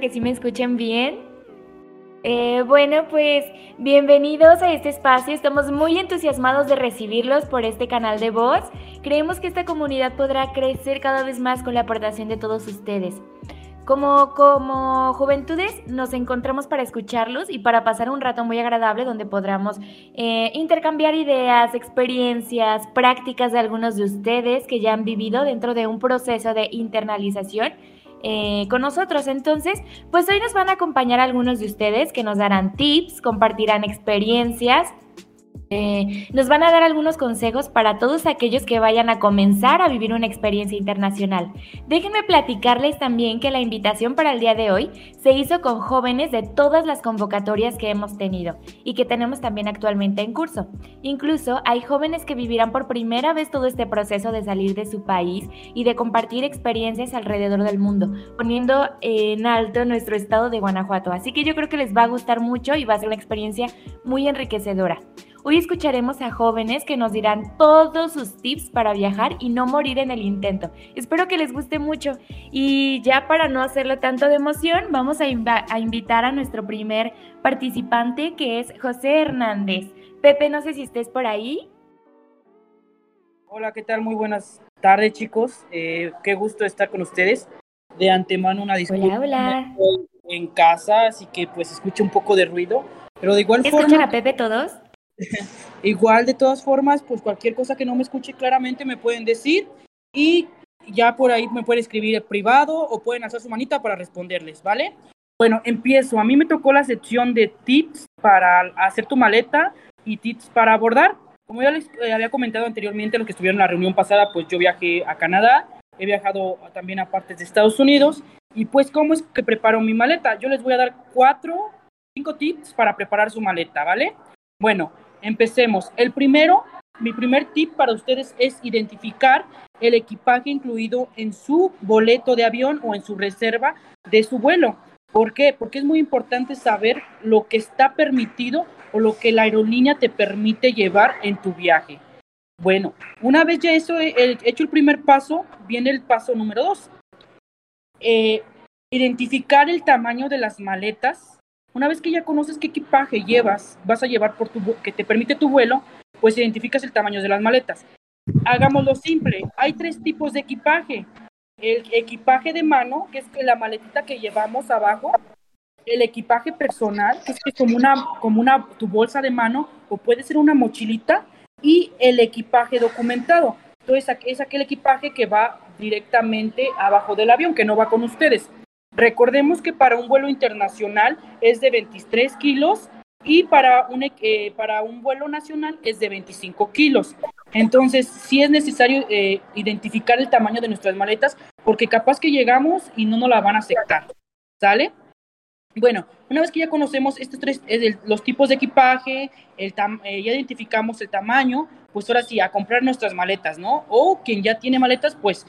que sí me escuchen bien. Eh, bueno, pues bienvenidos a este espacio. Estamos muy entusiasmados de recibirlos por este canal de voz. Creemos que esta comunidad podrá crecer cada vez más con la aportación de todos ustedes. Como, como juventudes nos encontramos para escucharlos y para pasar un rato muy agradable donde podamos eh, intercambiar ideas, experiencias, prácticas de algunos de ustedes que ya han vivido dentro de un proceso de internalización eh, con nosotros. Entonces, pues hoy nos van a acompañar algunos de ustedes que nos darán tips, compartirán experiencias eh, nos van a dar algunos consejos para todos aquellos que vayan a comenzar a vivir una experiencia internacional. Déjenme platicarles también que la invitación para el día de hoy se hizo con jóvenes de todas las convocatorias que hemos tenido y que tenemos también actualmente en curso. Incluso hay jóvenes que vivirán por primera vez todo este proceso de salir de su país y de compartir experiencias alrededor del mundo, poniendo en alto nuestro estado de Guanajuato. Así que yo creo que les va a gustar mucho y va a ser una experiencia muy enriquecedora. Hoy escucharemos a jóvenes que nos dirán todos sus tips para viajar y no morir en el intento. Espero que les guste mucho y ya para no hacerlo tanto de emoción, vamos a, invitar a nuestro primer participante que es José Hernández. Pepe, no sé si estés por ahí. Hola, ¿qué tal? Muy buenas tardes chicos. Eh, qué gusto estar con ustedes. De antemano una disculpa. Hola, hola. En casa, así que pues escucho un poco de ruido. Pero de igual ¿Escuchan forma... a Pepe todos? Igual, de todas formas, pues cualquier cosa que no me escuche claramente me pueden decir y ya por ahí me pueden escribir privado o pueden hacer su manita para responderles, ¿vale? Bueno, empiezo. A mí me tocó la sección de tips para hacer tu maleta y tips para abordar. Como ya les eh, había comentado anteriormente, los que estuvieron en la reunión pasada, pues yo viajé a Canadá, he viajado también a partes de Estados Unidos y pues cómo es que preparo mi maleta. Yo les voy a dar cuatro, cinco tips para preparar su maleta, ¿vale? Bueno, Empecemos. El primero, mi primer tip para ustedes es identificar el equipaje incluido en su boleto de avión o en su reserva de su vuelo. ¿Por qué? Porque es muy importante saber lo que está permitido o lo que la aerolínea te permite llevar en tu viaje. Bueno, una vez ya eso hecho el primer paso, viene el paso número dos. Eh, identificar el tamaño de las maletas una vez que ya conoces qué equipaje llevas, vas a llevar por tu que te permite tu vuelo, pues identificas el tamaño de las maletas. Hagámoslo simple. Hay tres tipos de equipaje. El equipaje de mano, que es la maletita que llevamos abajo, el equipaje personal, que es como una, como una tu bolsa de mano, o puede ser una mochilita, y el equipaje documentado. Entonces es aquel equipaje que va directamente abajo del avión, que no va con ustedes. Recordemos que para un vuelo internacional es de 23 kilos y para un, eh, para un vuelo nacional es de 25 kilos. Entonces, sí es necesario eh, identificar el tamaño de nuestras maletas porque capaz que llegamos y no nos la van a aceptar. ¿Sale? Bueno, una vez que ya conocemos estos tres, los tipos de equipaje, eh, ya identificamos el tamaño, pues ahora sí, a comprar nuestras maletas, ¿no? O quien ya tiene maletas, pues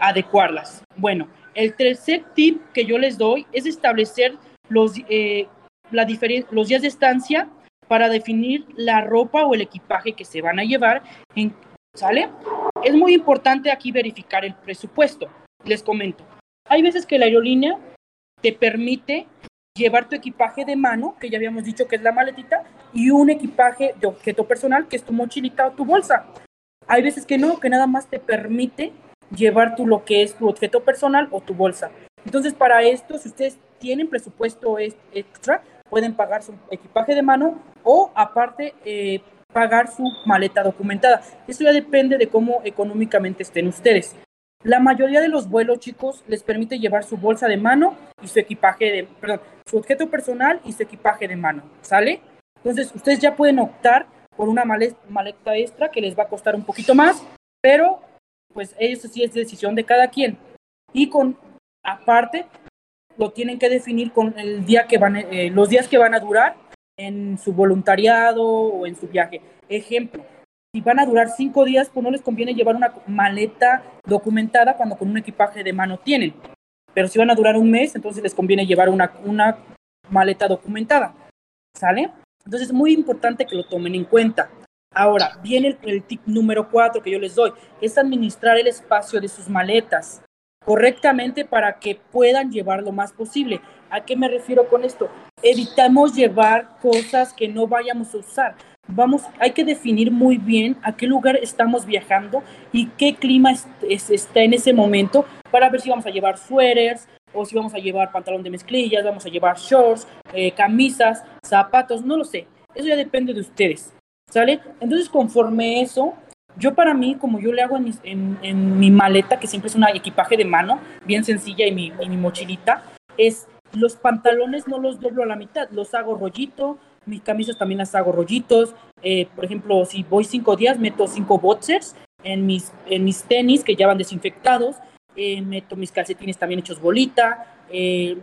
adecuarlas. Bueno, el tercer tip que yo les doy es establecer los, eh, la los días de estancia para definir la ropa o el equipaje que se van a llevar. En, ¿Sale? Es muy importante aquí verificar el presupuesto. Les comento. Hay veces que la aerolínea te permite llevar tu equipaje de mano, que ya habíamos dicho que es la maletita, y un equipaje de objeto personal, que es tu mochilita o tu bolsa. Hay veces que no, que nada más te permite llevar tú lo que es tu objeto personal o tu bolsa. Entonces, para esto, si ustedes tienen presupuesto extra, pueden pagar su equipaje de mano o aparte eh, pagar su maleta documentada. Eso ya depende de cómo económicamente estén ustedes. La mayoría de los vuelos, chicos, les permite llevar su bolsa de mano y su equipaje de, perdón, su objeto personal y su equipaje de mano, ¿sale? Entonces, ustedes ya pueden optar por una maleta extra que les va a costar un poquito más, pero pues eso sí es decisión de cada quien. Y con, aparte, lo tienen que definir con el día que van, eh, los días que van a durar en su voluntariado o en su viaje. Ejemplo, si van a durar cinco días, pues no les conviene llevar una maleta documentada cuando con un equipaje de mano tienen. Pero si van a durar un mes, entonces les conviene llevar una, una maleta documentada. ¿Sale? Entonces es muy importante que lo tomen en cuenta. Ahora, viene el, tip número cuatro que yo les doy, es administrar el espacio de sus maletas. correctamente para que puedan llevar lo más posible. ¿A qué me refiero con esto? Evitamos llevar cosas que no vayamos a usar. Vamos, hay que definir muy bien a qué lugar estamos viajando y qué clima está en ese momento para ver si vamos a llevar suéteres o si vamos a llevar pantalón de mezclillas, vamos a llevar shorts, eh, camisas, zapatos, no lo sé. Eso ya depende de ustedes, ¿sale? Entonces, conforme eso, yo para mí, como yo le hago en, mi maleta, que siempre es un equipaje de mano, bien sencilla, y mi, mochilita, es los pantalones no los doblo a la mitad, los hago rollito, mis camisas también las hago rollitos. Eh, por ejemplo, si voy cinco días, meto cinco boxers en mis, en mis tenis que ya van desinfectados. Eh, meto mis calcetines también hechos bolita. Eh,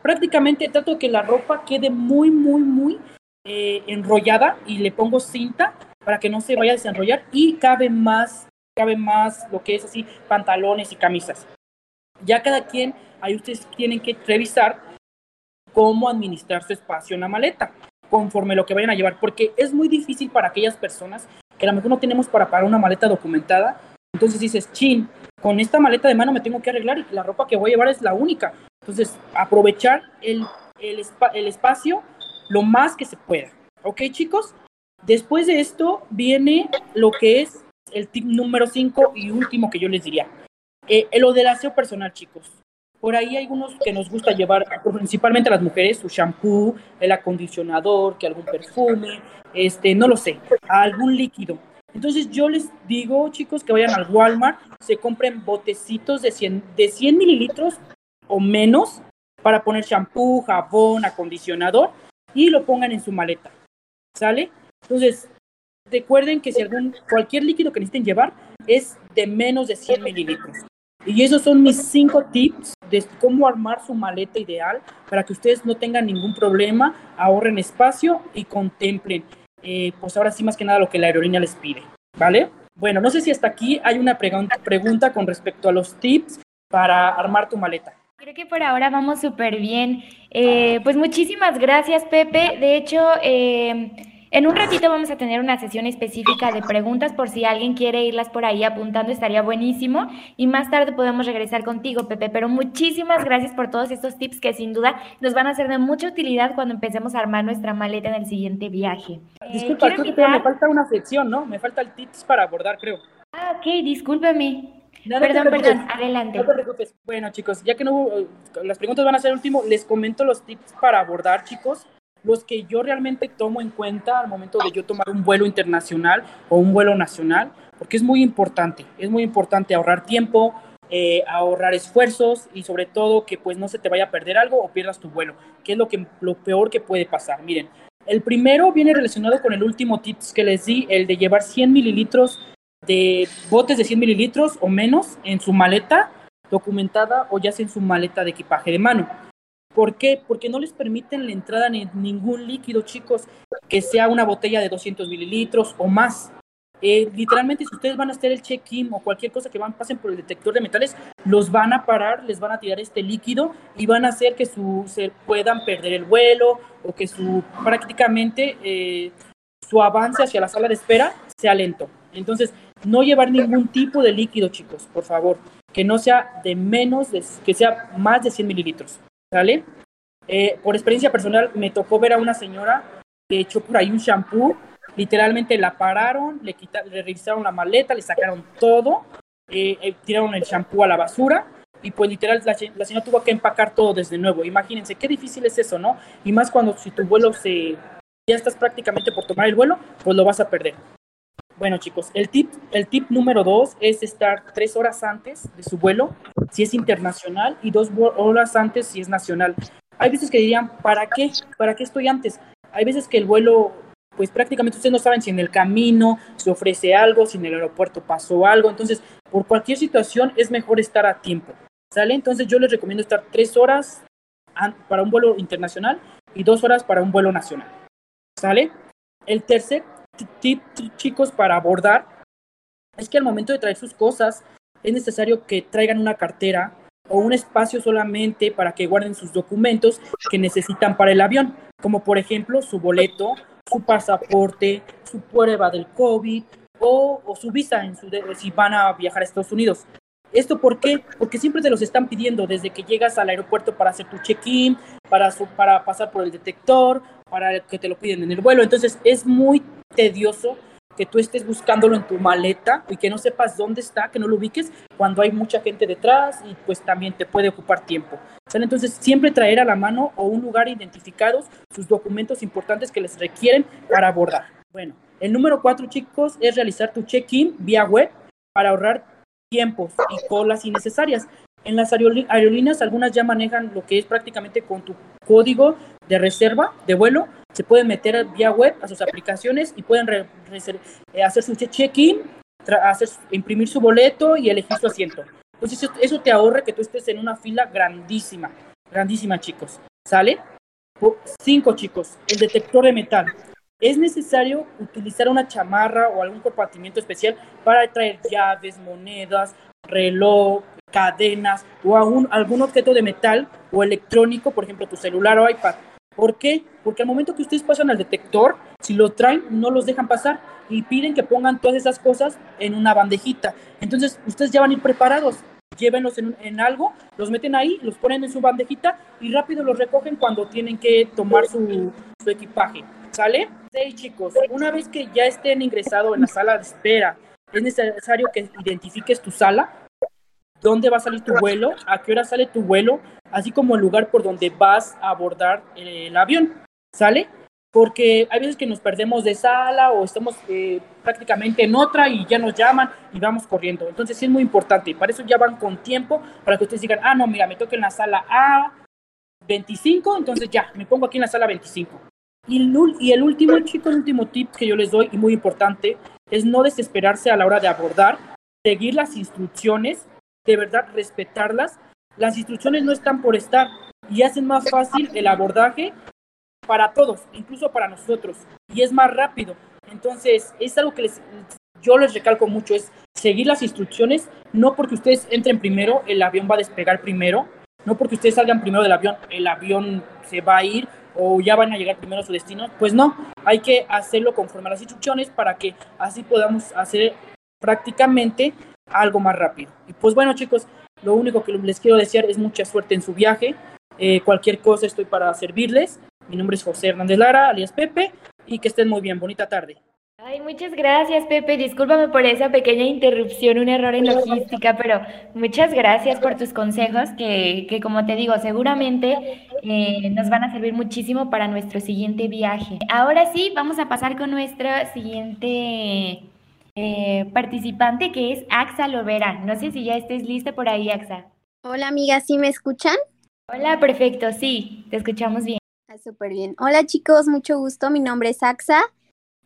prácticamente trato de que la ropa quede muy, muy, muy enrollada y le pongo cinta para que no se vaya a desenrollar y cabe más, cabe más lo que es así, pantalones y camisas. Ya cada quien, ahí ustedes tienen que revisar cómo administrar su espacio en la maleta, conforme lo que vayan a llevar, porque es muy difícil para aquellas personas que a lo mejor no tenemos para pagar una maleta documentada. Entonces dices, chin, con esta maleta de mano me tengo que arreglar y la ropa que voy a llevar es la única. Entonces, aprovechar el, el, el espacio lo más que se pueda. ¿Ok, chicos? Después de esto viene lo que es el tip número 5 y último que yo les diría. Eh, lo del aseo personal, chicos. Por ahí hay algunos que nos gusta llevar, principalmente a las mujeres, su shampoo, el acondicionador, que algún perfume, este, no lo sé, algún líquido. Entonces yo les digo, chicos, que vayan al Walmart, se compren botecitos de 100, de 100 mililitros o menos para poner shampoo, jabón, acondicionador y lo pongan en su maleta. ¿Sale? Entonces, recuerden que si algún, cualquier líquido que necesiten llevar es de menos de 100 mililitros. Y esos son mis cinco tips de cómo armar su maleta ideal para que ustedes no tengan ningún problema, ahorren espacio y contemplen, eh, pues ahora sí más que nada lo que la aerolínea les pide, ¿vale? Bueno, no sé si hasta aquí hay una pregunta con respecto a los tips para armar tu maleta. Creo que por ahora vamos súper bien. Eh, pues muchísimas gracias, Pepe. De hecho, eh, en un ratito vamos a tener una sesión específica de preguntas por si alguien quiere irlas por ahí apuntando, estaría buenísimo. Y más tarde podemos regresar contigo, Pepe. Pero muchísimas gracias por todos estos tips que sin duda nos van a ser de mucha utilidad cuando empecemos a armar nuestra maleta en el siguiente viaje. Eh, Disculpa, creo que me falta una sección, ¿no? Me falta el tips para abordar, creo. Ah, ok, discúlpame. Perdón, perdón, adelante. No te preocupes. Bueno, chicos, ya que no eh, las preguntas van a ser último, les comento los tips para abordar, chicos los que yo realmente tomo en cuenta al momento de yo tomar un vuelo internacional o un vuelo nacional, porque es muy importante, es muy importante ahorrar tiempo, eh, ahorrar esfuerzos y sobre todo que pues no se te vaya a perder algo o pierdas tu vuelo, que es lo, que, lo peor que puede pasar. Miren, el primero viene relacionado con el último tips que les di, el de llevar 100 mililitros de botes de 100 mililitros o menos en su maleta documentada o ya sea en su maleta de equipaje de mano. ¿Por qué? Porque no les permiten la entrada de ningún líquido, chicos, que sea una botella de 200 mililitros o más. Eh, literalmente, si ustedes van a hacer el check-in o cualquier cosa que van, pasen por el detector de metales, los van a parar, les van a tirar este líquido y van a hacer que su, se puedan perder el vuelo o que su prácticamente eh, su avance hacia la sala de espera sea lento. Entonces, no llevar ningún tipo de líquido, chicos, por favor, que no sea de menos, de, que sea más de 100 mililitros. ¿Sale? Eh, por experiencia personal, me tocó ver a una señora que echó por ahí un shampoo, literalmente la pararon, le, quitaron, le revisaron la maleta, le sacaron todo, eh, eh, tiraron el shampoo a la basura y pues literal la, señora tuvo que empacar todo desde nuevo. Imagínense qué difícil es eso, ¿no? Y más cuando si tu vuelo se ya estás prácticamente por tomar el vuelo, pues lo vas a perder. Bueno, chicos, el tip, el tip número dos es estar tres horas antes de su vuelo, si es internacional, y dos horas antes si es nacional. Hay veces que dirían, ¿para qué? ¿Para qué estoy antes? Hay veces que el vuelo, pues prácticamente ustedes no saben si en el camino se ofrece algo, si en el aeropuerto pasó algo. Entonces, por cualquier situación es mejor estar a tiempo. ¿Sale? Entonces yo les recomiendo estar tres horas para un vuelo internacional y dos horas para un vuelo nacional. ¿Sale? El tercer tip, chicos, para abordar es que al momento de traer sus cosas es necesario que traigan una cartera o un espacio solamente para que guarden sus documentos que necesitan para el avión, como por ejemplo su boleto, su pasaporte, su prueba del COVID o, su visa en su, si van a viajar a Estados Unidos. ¿Esto por qué? Porque siempre te los están pidiendo desde que llegas al aeropuerto para hacer tu check-in, para, para pasar por el detector, para que te lo piden en el vuelo. Entonces es muy tedioso que tú estés buscándolo en tu maleta y que no sepas dónde está, que no lo ubiques cuando hay mucha gente detrás y pues también te puede ocupar tiempo. Entonces siempre traer a la mano o un lugar identificados sus documentos importantes que les requieren para abordar. Bueno, el número cuatro chicos es realizar tu check-in vía web para ahorrar tiempos y colas innecesarias. En las aerolíneas algunas ya manejan lo que es prácticamente con tu código de reserva de vuelo, se pueden meter vía web a sus aplicaciones y pueden eh, hacer su check-in, imprimir su boleto y elegir su asiento. Entonces eso, te ahorra que tú estés en una fila grandísima, grandísima chicos. ¿Sale? Cinco chicos, el detector de metal. Es necesario utilizar una chamarra o algún compartimiento especial para traer llaves, monedas, reloj, cadenas o algún objeto de metal o electrónico, por ejemplo tu celular o iPad. ¿Por qué? Porque al momento que ustedes pasan al detector, si lo traen, no los dejan pasar y piden que pongan todas esas cosas en una bandejita. Entonces, ustedes ya van a ir preparados. Llévenlos en, en algo, los meten ahí, los ponen en su bandejita y rápido los recogen cuando tienen que tomar su, su equipaje. ¿Sale? Sí, chicos, una vez que ya estén ingresados en la sala de espera, es necesario que identifiques tu sala dónde va a salir tu vuelo, a qué hora sale tu vuelo, así como el lugar por donde vas a abordar el avión, ¿sale? Porque hay veces que nos perdemos de sala o estamos eh, prácticamente en otra y ya nos llaman y vamos corriendo. Entonces sí es muy importante. Para eso ya van con tiempo, para que ustedes digan, ah, no, mira, me toca en la sala A25, entonces ya, me pongo aquí en la sala 25. Y el, y el último, chico, el último tip que yo les doy y muy importante es no desesperarse a la hora de abordar, seguir las instrucciones de verdad respetarlas. Las instrucciones no están por estar y hacen más fácil el abordaje para todos, incluso para nosotros, y es más rápido. Entonces, es algo que les, yo les recalco mucho, es seguir las instrucciones, no porque ustedes entren primero, el avión va a despegar primero, no porque ustedes salgan primero del avión, el avión se va a ir o ya van a llegar primero a su destino, pues no, hay que hacerlo conforme a las instrucciones para que así podamos hacer prácticamente algo más rápido. Y pues bueno chicos, lo único que les quiero desear es mucha suerte en su viaje. Eh, cualquier cosa estoy para servirles. Mi nombre es José Hernández Lara, alias Pepe, y que estén muy bien. Bonita tarde. Ay, muchas gracias, Pepe. Discúlpame por esa pequeña interrupción, un error en logística, pero muchas gracias por tus consejos que, que como te digo, seguramente eh, nos van a servir muchísimo para nuestro siguiente viaje. Ahora sí, vamos a pasar con nuestro siguiente eh, participante que es Axa Lovera. No sé si ya estés lista por ahí, Axa. Hola, amiga, ¿sí me escuchan? Hola, perfecto, sí, te escuchamos bien. Ah, súper bien. Hola, chicos, mucho gusto. Mi nombre es Axa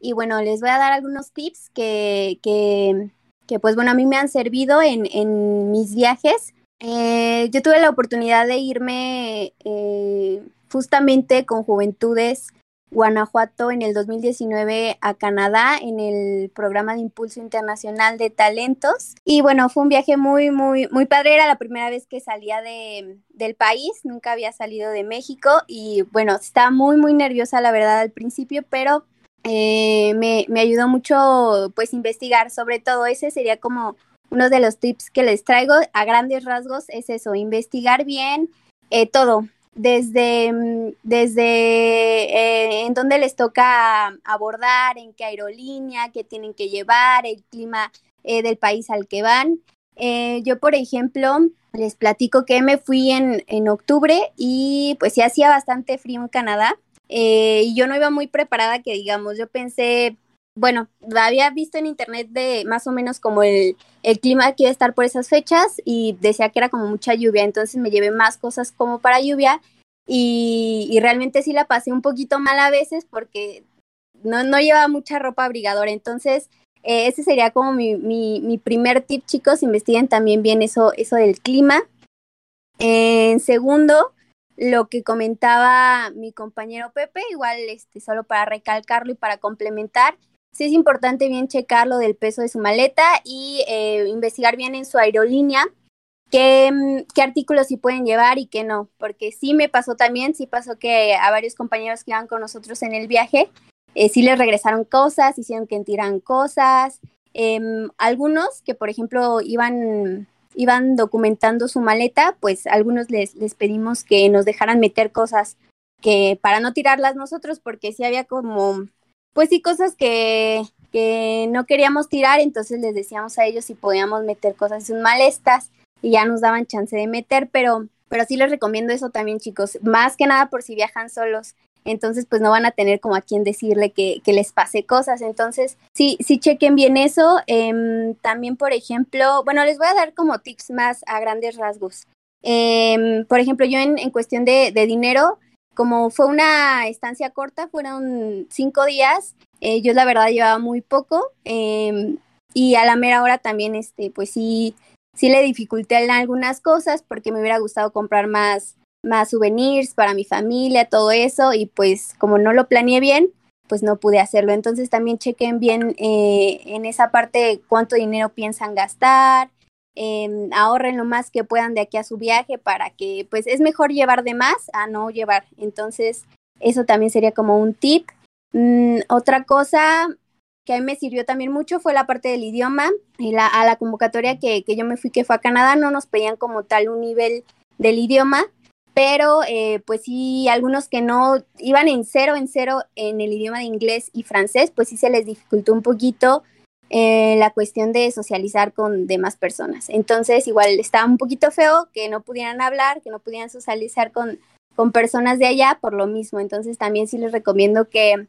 y bueno, les voy a dar algunos tips que, que, que pues bueno, a mí me han servido en, en mis viajes. Eh, yo tuve la oportunidad de irme eh, justamente con Juventudes Guanajuato en el 2019 a Canadá en el programa de impulso internacional de talentos. Y bueno, fue un viaje muy, muy, muy padre. Era la primera vez que salía de, del país, nunca había salido de México y bueno, estaba muy, muy nerviosa la verdad al principio, pero eh, me, me ayudó mucho pues investigar sobre todo. Ese sería como uno de los tips que les traigo a grandes rasgos, es eso, investigar bien eh, todo, desde, mm, desde eh, en dónde les toca abordar, en qué aerolínea, qué tienen que llevar, el clima del país al que van. Yo, por ejemplo, les platico que me fui en, en octubre y pues sí hacía bastante frío en Canadá y yo no iba muy preparada que digamos, yo pensé, bueno, había visto en internet de más o menos como el, el clima que iba a estar por esas fechas y decía que era como mucha lluvia, entonces me llevé más cosas como para lluvia y, y realmente sí la pasé un poquito mal a veces porque no, no llevaba mucha ropa abrigadora, entonces eh, ese sería como mi, mi, mi, primer tip, chicos, investiguen también bien eso, eso del clima. En segundo, lo que comentaba mi compañero Pepe, igual este, solo para recalcarlo y para complementar, sí es importante bien checar lo del peso de su maleta y eh, investigar bien en su aerolínea qué, mm, qué artículos sí pueden llevar y qué no, porque sí me pasó también, sí pasó que a varios compañeros que iban con nosotros en el viaje, eh, sí les regresaron cosas, hicieron que tiran cosas, eh, algunos que por ejemplo iban iban documentando su maleta, pues algunos les, les pedimos que nos dejaran meter cosas que para no tirarlas nosotros, porque sí había como, pues sí, cosas que, que no queríamos tirar, entonces les decíamos a ellos si podíamos meter cosas en malestas y ya nos daban chance de meter, pero, pero sí les recomiendo eso también, chicos, más que nada por si viajan solos. Entonces, pues no van a tener como a quien decirle que, que les pase cosas. Entonces, sí, sí chequen bien eso. Em, también, por ejemplo, bueno, les voy a dar como tips más a grandes rasgos. Em, por ejemplo, yo en, en cuestión de, de, dinero, como fue una estancia corta, fueron cinco días, eh, yo la verdad llevaba muy poco eh, y a la mera hora también, este, pues sí, sí le dificulté en algunas cosas porque me hubiera gustado comprar más, más souvenirs para mi familia, todo eso y pues como no lo planeé bien, pues no pude hacerlo. Entonces también chequen bien eh, en esa parte cuánto dinero piensan gastar, eh, ahorren lo más que puedan de aquí a su viaje para que pues es mejor llevar de más a no llevar. Entonces eso también sería como un tip. Mm, otra cosa que a mí me sirvió también mucho fue la parte del idioma. A la convocatoria que, que, yo me fui, que fue a Canadá, no nos pedían como tal un nivel del idioma, pero eh, pues sí, algunos que no iban en cero, en cero en el idioma de inglés y francés, pues sí se les dificultó un poquito eh, la cuestión de socializar con demás personas. Entonces, igual estaba un poquito feo que no pudieran hablar, que no pudieran socializar con, con personas de allá por lo mismo. Entonces, también sí les recomiendo que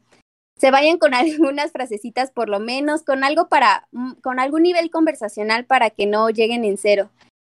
se vayan con algunas frasecitas por lo menos, con algo para, mm, con algún nivel conversacional para que no lleguen en cero.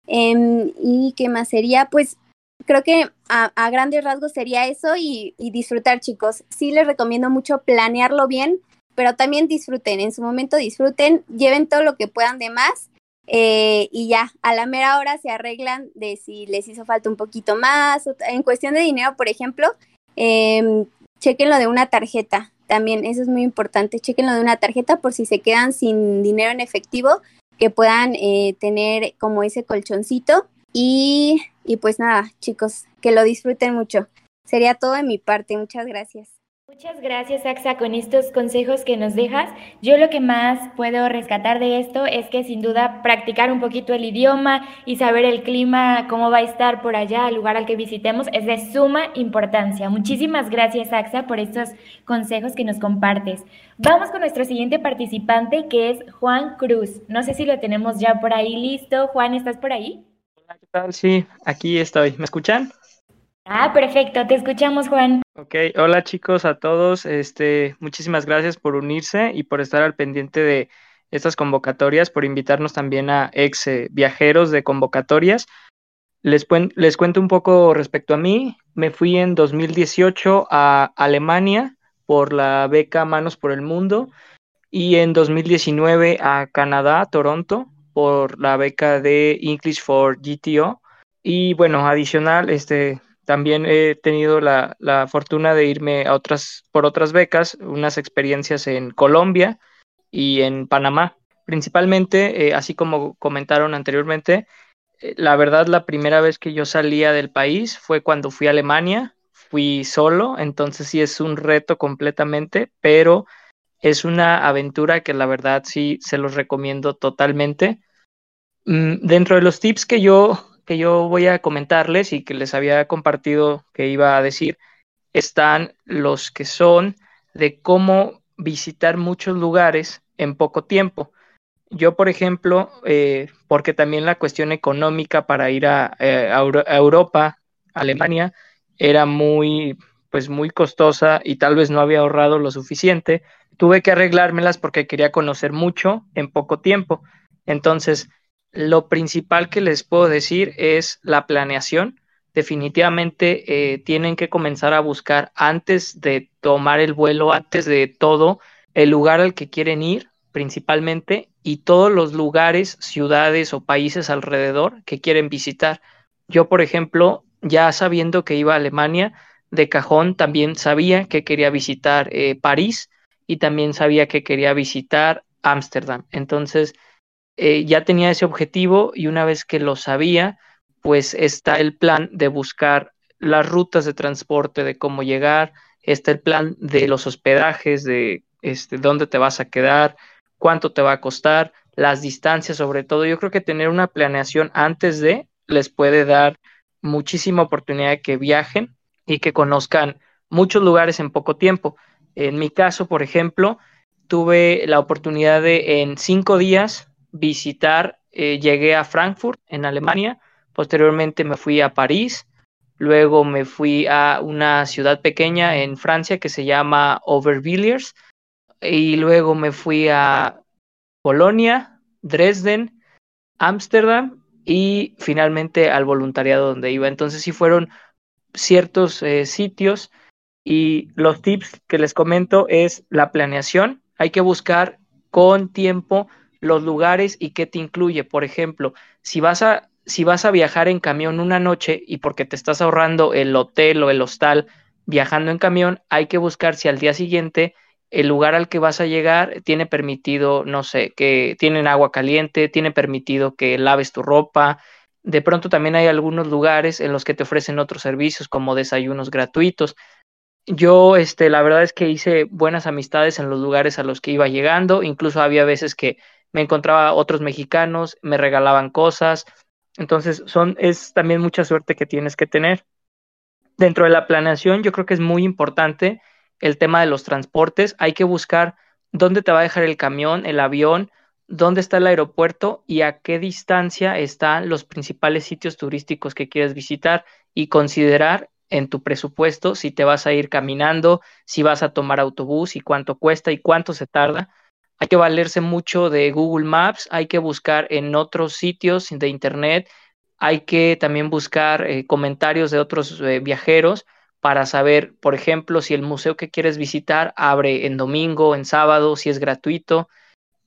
Eh, y qué más sería, pues creo que a, a grandes rasgos sería eso y, disfrutar chicos. Sí les recomiendo mucho planearlo bien, pero también disfruten, en su momento disfruten, lleven todo lo que puedan de más eh, y ya, a la mera hora se arreglan de si les hizo falta un poquito más. En cuestión de dinero, por ejemplo, eh, chequen lo de una tarjeta, también eso es muy importante, chequen lo de una tarjeta por si se quedan sin dinero en efectivo, que puedan eh, tener como ese colchoncito y, y pues nada, chicos, que lo disfruten mucho. Sería todo de mi parte, muchas gracias. Muchas gracias, Axa, con estos consejos que nos dejas. Yo lo que más puedo rescatar de esto es que sin duda practicar un poquito el idioma y saber el clima, cómo va a estar por allá, el lugar al que visitemos, es de suma importancia. Muchísimas gracias, Axa, por estos consejos que nos compartes. Vamos con nuestro siguiente participante, que es Juan Cruz. No sé si lo tenemos ya por ahí listo. Juan, ¿estás por ahí? Hola, ¿qué tal? Sí, aquí estoy. ¿Me escuchan? Ah, perfecto, te escuchamos, Juan. Ok, hola chicos a todos, este, muchísimas gracias por unirse y por estar al pendiente de estas convocatorias, por invitarnos también a ex eh, viajeros de convocatorias. Les, les cuento un poco respecto a mí, me fui en 2018 a Alemania por la beca Manos por el Mundo y en 2019 a Canadá, Toronto, por la beca de English for GTO. Y bueno, adicional, este, también he tenido la, la, fortuna de irme a otras, por otras becas, unas experiencias en Colombia y en Panamá. Principalmente, eh, así como comentaron anteriormente, eh, la verdad la primera vez que yo salía del país fue cuando fui a Alemania, fui solo, entonces sí es un reto completamente, pero es una aventura que la verdad sí se los recomiendo totalmente. Mm, dentro de los tips que yo que yo voy a comentarles y que les había compartido que iba a decir, están los que son de cómo visitar muchos lugares en poco tiempo. Yo, por ejemplo, eh, porque también la cuestión económica para ir a, eh, Europa, Alemania, era muy, pues muy costosa y tal vez no había ahorrado lo suficiente, tuve que arreglármelas porque quería conocer mucho en poco tiempo. Entonces, lo principal que les puedo decir es la planeación. Definitivamente eh, tienen que comenzar a buscar antes de tomar el vuelo, antes de todo, el lugar al que quieren ir principalmente y todos los lugares, ciudades o países alrededor que quieren visitar. Yo, por ejemplo, ya sabiendo que iba a Alemania, de cajón también sabía que quería visitar eh, París y también sabía que quería visitar Ámsterdam. Entonces, eh, ya tenía ese objetivo y una vez que lo sabía, pues está el plan de buscar las rutas de transporte, de cómo llegar, está el plan de los hospedajes, de este, dónde te vas a quedar, cuánto te va a costar. las distancias sobre todo. Yo creo que tener una planeación antes de les puede dar muchísima oportunidad de que viajen y que conozcan muchos lugares en poco tiempo. En mi caso, por ejemplo, tuve la oportunidad de en cinco días visitar, eh, llegué a Frankfurt, en Alemania, posteriormente me fui a París, luego me fui a una ciudad pequeña en Francia que se llama Overvilliers, y luego me fui a Polonia, Dresden, Ámsterdam y finalmente al voluntariado donde iba. Entonces sí fueron ciertos eh, sitios y los tips que les comento es la planeación. Hay que buscar con tiempo los lugares y qué te incluye. Por ejemplo, si vas a si vas a viajar en camión una noche y porque te estás ahorrando el hotel o el hostal viajando en camión, hay que buscar si al día siguiente el lugar al que vas a llegar tiene permitido, no sé, que tienen agua caliente, tiene permitido que laves tu ropa. De pronto también hay algunos lugares en los que te ofrecen otros servicios como desayunos gratuitos. Yo, este, la verdad es que hice buenas amistades en los lugares a los que iba llegando, incluso había veces que me encontraba otros mexicanos, me regalaban cosas. Entonces, son, es también mucha suerte que tienes que tener. Dentro de la planeación, yo creo que es muy importante el tema de los transportes, hay que buscar dónde te va a dejar el camión, el avión, dónde está el aeropuerto y a qué distancia están los principales sitios turísticos que quieres visitar y considerar en tu presupuesto si te vas a ir caminando, si vas a tomar autobús y cuánto cuesta y cuánto se tarda. Hay que valerse mucho de Google Maps, hay que buscar en otros sitios de Internet, hay que también buscar eh, comentarios de otros eh, viajeros para saber, por ejemplo, si el museo que quieres visitar abre en domingo, en sábado, si es gratuito.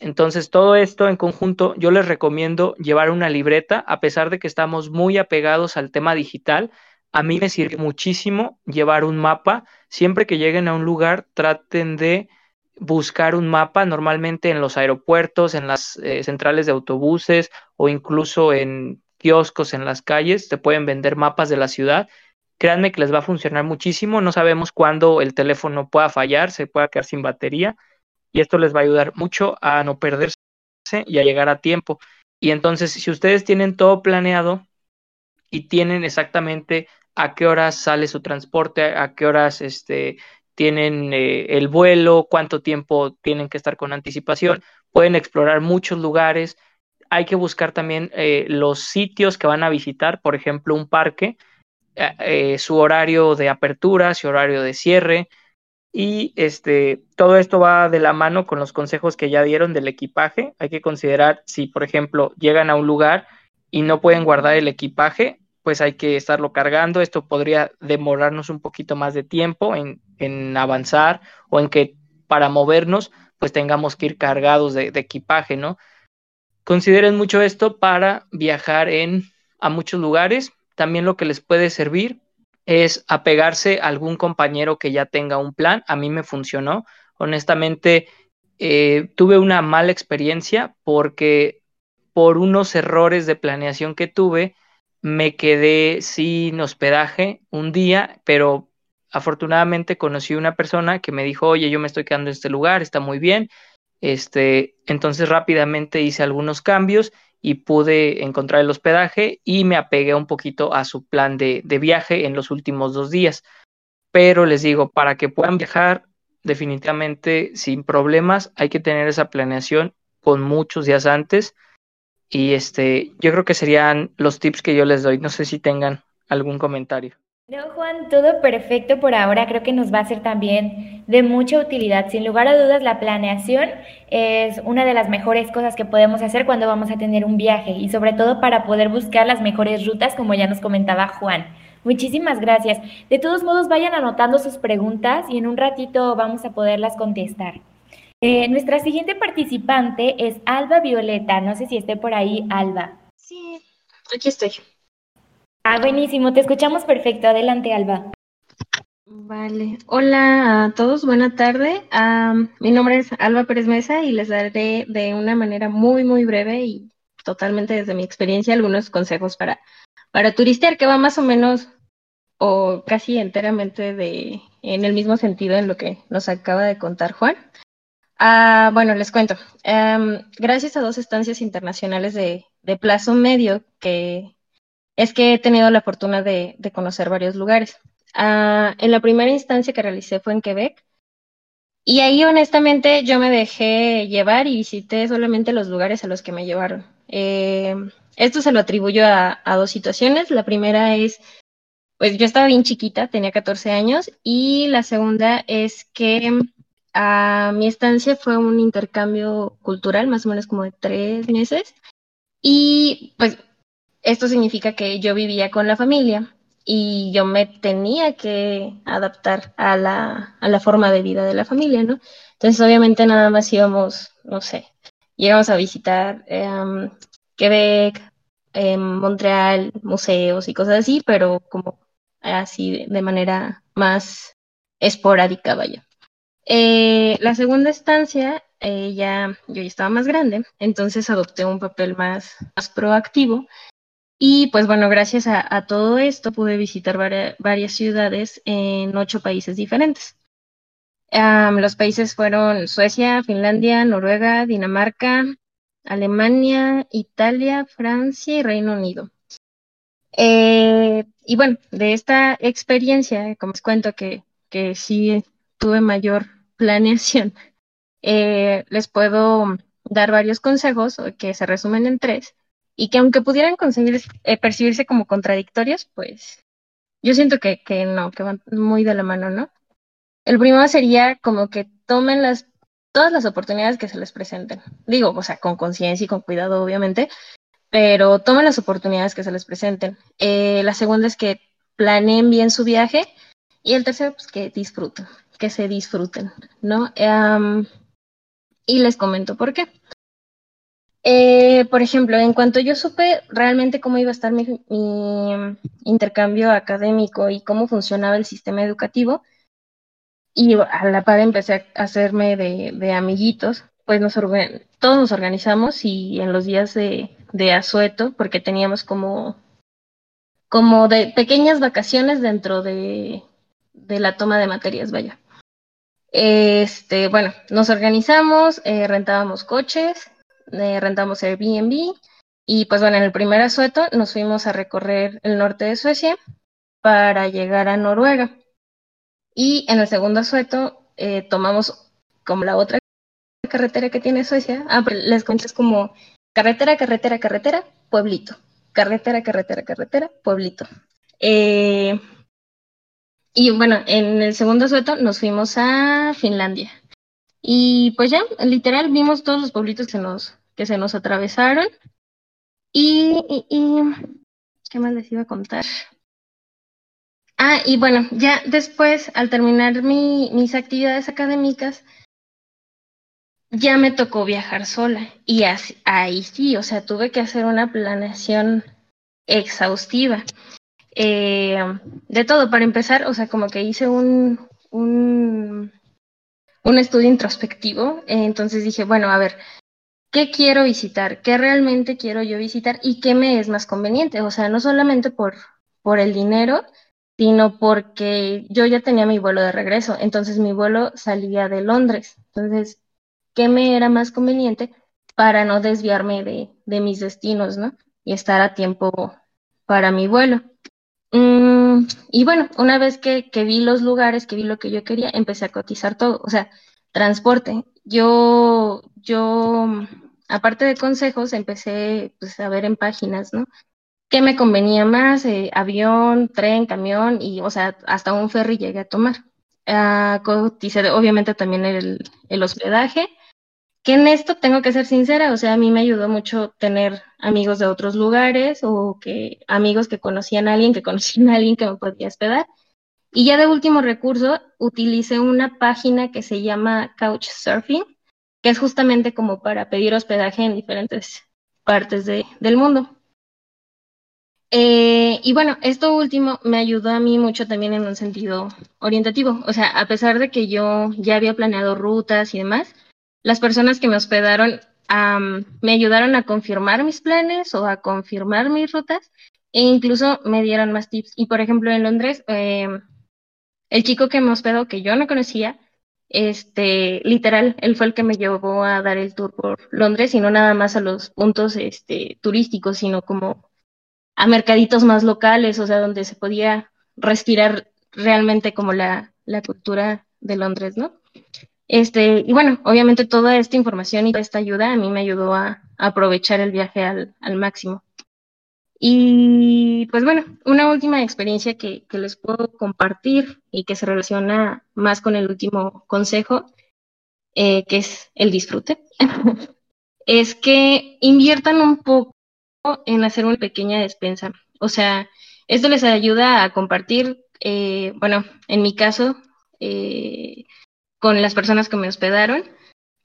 Entonces, todo esto en conjunto, yo les recomiendo llevar una libreta, a pesar de que estamos muy apegados al tema digital. A mí me sirve muchísimo llevar un mapa. Siempre que lleguen a un lugar, traten de buscar un mapa, normalmente en los aeropuertos, en las eh, centrales de autobuses o incluso en kioscos en las calles, te pueden vender mapas de la ciudad Créanme que les va a funcionar muchísimo. No sabemos cuándo el teléfono pueda fallar, se pueda quedar sin batería. Y esto les va a ayudar mucho a no perderse y a llegar a tiempo. Y entonces, si ustedes tienen todo planeado y tienen exactamente a qué horas sale su transporte, a qué horas este, tienen eh, el vuelo, cuánto tiempo tienen que estar con anticipación, pueden explorar muchos lugares. Hay que buscar también eh, los sitios que van a visitar, por ejemplo, un parque eh, su horario de apertura, su horario de cierre. Y este, todo esto va de la mano con los consejos que ya dieron del equipaje. Hay que considerar si, por ejemplo, llegan a un lugar y no pueden guardar el equipaje, pues hay que estarlo cargando. Esto podría demorarnos un poquito más de tiempo en, en avanzar o en que para movernos, pues tengamos que ir cargados de, de equipaje, ¿no? Consideren mucho esto para viajar en, a muchos lugares también lo que les puede servir es apegarse a algún compañero que ya tenga un plan. A mí me funcionó. Honestamente, eh, tuve una mala experiencia porque por unos errores de planeación que tuve, me quedé sin hospedaje un día, pero afortunadamente conocí una persona que me dijo, oye, yo me estoy quedando en este lugar, está muy bien. Este, entonces rápidamente hice algunos cambios y pude encontrar el hospedaje y me apegué un poquito a su plan de, de viaje en los últimos dos días. Pero les digo, para que puedan viajar definitivamente sin problemas, hay que tener esa planeación con muchos días antes. Y este, yo creo que serían los tips que yo les doy. No sé si tengan algún comentario. No, Juan, todo perfecto por ahora. Creo que nos va a ser también de mucha utilidad. Sin lugar a dudas, la planeación es una de las mejores cosas que podemos hacer cuando vamos a tener un viaje y sobre todo para poder buscar las mejores rutas, como ya nos comentaba Juan. Muchísimas gracias. De todos modos, vayan anotando sus preguntas y en un ratito vamos a poderlas contestar. Eh, nuestra siguiente participante es Alba Violeta. No sé si esté por ahí, Alba. Sí, aquí estoy. Ah, buenísimo, te escuchamos perfecto. Adelante, Alba. Vale, hola a todos, buena tarde. mi nombre es Alba Pérez Mesa y les daré de una manera muy, muy breve y totalmente desde mi experiencia algunos consejos para, para turistear, que va más o menos o casi enteramente de, en el mismo sentido en lo que nos acaba de contar Juan. Ah, bueno, les cuento. Em, gracias a dos estancias internacionales de, plazo medio, que es que he tenido la fortuna de, conocer varios lugares. Ah, en la primera instancia que realicé fue en Quebec. Y ahí honestamente yo me dejé llevar y visité solamente los lugares a los que me llevaron. Em, esto se lo atribuyo a, a, dos situaciones. La primera es, pues yo estaba bien chiquita, tenía 14 años, y la segunda es que a mi estancia fue un intercambio cultural, más o menos como de tres meses. Y pues esto significa que yo vivía con la familia y yo me tenía que adaptar a la, a la forma de vida de la familia, ¿no? Entonces, obviamente, nada más íbamos, no sé, íbamos a visitar em, Quebec, em, Montreal, museos y cosas así, pero como así de manera más esporádica, vaya. Eh, la segunda estancia, eh, ya, yo ya estaba más grande, entonces adopté un papel más, más proactivo. Y pues bueno, gracias a, todo esto pude visitar varias ciudades en ocho países diferentes. los países fueron Suecia, Finlandia, Noruega, Dinamarca, Alemania, Italia, Francia y Reino Unido. Eh, y bueno, de esta experiencia, como os cuento que, que sí tuve mayor planeación, eh, les puedo dar varios consejos que se resumen en tres y que aunque pudieran conseguir, eh, percibirse como contradictorios, pues yo siento que, que no, que van muy de la mano, ¿no? El primero sería como que tomen las todas las oportunidades que se les presenten. Digo, o sea, con conciencia y con cuidado, obviamente, pero tomen las oportunidades que se les presenten. Eh, la segunda es que planeen bien su viaje y el tercero, pues que disfruten que se disfruten, ¿no? y les comento por qué. Eh, por ejemplo, en cuanto yo supe realmente cómo iba a estar mi, intercambio académico y cómo funcionaba el sistema educativo, y a la par empecé a hacerme de, amiguitos, pues nos todos nos organizamos y en los días de, de asueto, porque teníamos como, como de pequeñas vacaciones dentro de, la toma de materias, vaya. Este, bueno, nos organizamos, eh, rentábamos coches, eh, rentamos Airbnb y pues bueno, en el primer asueto nos fuimos a recorrer el norte de Suecia para llegar a Noruega. Y en el segundo asueto eh, tomamos como la otra carretera que tiene Suecia. Ah, pero les cuento, es como carretera, carretera, carretera, pueblito. Carretera, carretera, carretera, pueblito. Eh, y bueno, en el segundo sueto nos fuimos a Finlandia. Y pues ya, literal, vimos todos los pueblitos que, nos, que se nos atravesaron. Y, ¿qué más les iba a contar? Ah, y bueno, ya después, al terminar mis actividades académicas, ya me tocó viajar sola. Y ahí sí, o sea, tuve que hacer una planeación exhaustiva. Eh, de todo, para empezar, o sea, como que hice un, un, estudio introspectivo, entonces dije, bueno, a ver, ¿qué quiero visitar? ¿Qué realmente quiero yo visitar? ¿Y qué me es más conveniente? O sea, no solamente por, por el dinero, sino porque yo ya tenía mi vuelo de regreso, entonces mi vuelo salía de Londres, entonces, ¿qué me era más conveniente para no desviarme de, de mis destinos, ¿no? Y estar a tiempo para mi vuelo. Mm, y bueno, una vez que, vi los lugares, que vi lo que yo quería, empecé a cotizar todo, o sea, transporte. Yo, yo, aparte de consejos, empecé pues, a ver en páginas, ¿no? ¿Qué me convenía más? Eh, avión, tren, camión y, o sea, hasta un ferry llegué a tomar. Uh, obviamente también el, el hospedaje que en esto tengo que ser sincera, o sea, a mí me ayudó mucho tener amigos de otros lugares o que amigos que conocían a alguien, que conocían a alguien que me podía hospedar. Y ya de último recurso, utilicé una página que se llama Couchsurfing, que es justamente como para pedir hospedaje en diferentes partes del mundo. Eh, y bueno, esto último me ayudó a mí mucho también en un sentido orientativo. O sea, a pesar de que yo ya había planeado rutas y demás, las personas que me hospedaron me ayudaron a confirmar mis planes o a confirmar mis rutas e incluso me dieron más tips. Y por ejemplo, en Londres, em, el chico que me hospedó, que yo no conocía, este, literal, él fue el que me llevó a dar el tour por Londres y no nada más a los puntos este, turísticos, sino como a mercaditos más locales, o sea, donde se podía respirar realmente como la, la cultura de Londres, ¿no? Este, y bueno, obviamente toda esta información y toda esta ayuda a mí me ayudó a, aprovechar el viaje al, máximo. Y pues bueno, una última experiencia que, que, les puedo compartir y que se relaciona más con el último consejo, eh, que es el disfrute, es que inviertan un poco en hacer una pequeña despensa. O sea, esto les ayuda a compartir, eh, bueno, en mi caso, eh, con las personas que me hospedaron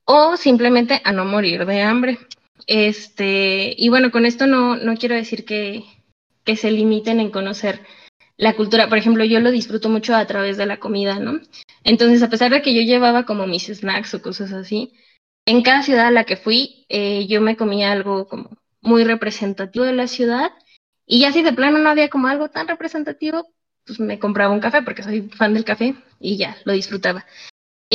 o simplemente a no morir de hambre. Este, y bueno, con esto no, no quiero decir que, que se limiten en conocer la cultura. Por ejemplo, yo lo disfruto mucho a través de la comida, ¿no? Entonces, a pesar de que yo llevaba como mis snacks o cosas así, en cada ciudad a la que fui, eh, yo me comía algo como muy representativo de la ciudad. Y ya si de plano no había como algo tan representativo, pues me compraba un café porque soy fan del café y ya, lo disfrutaba.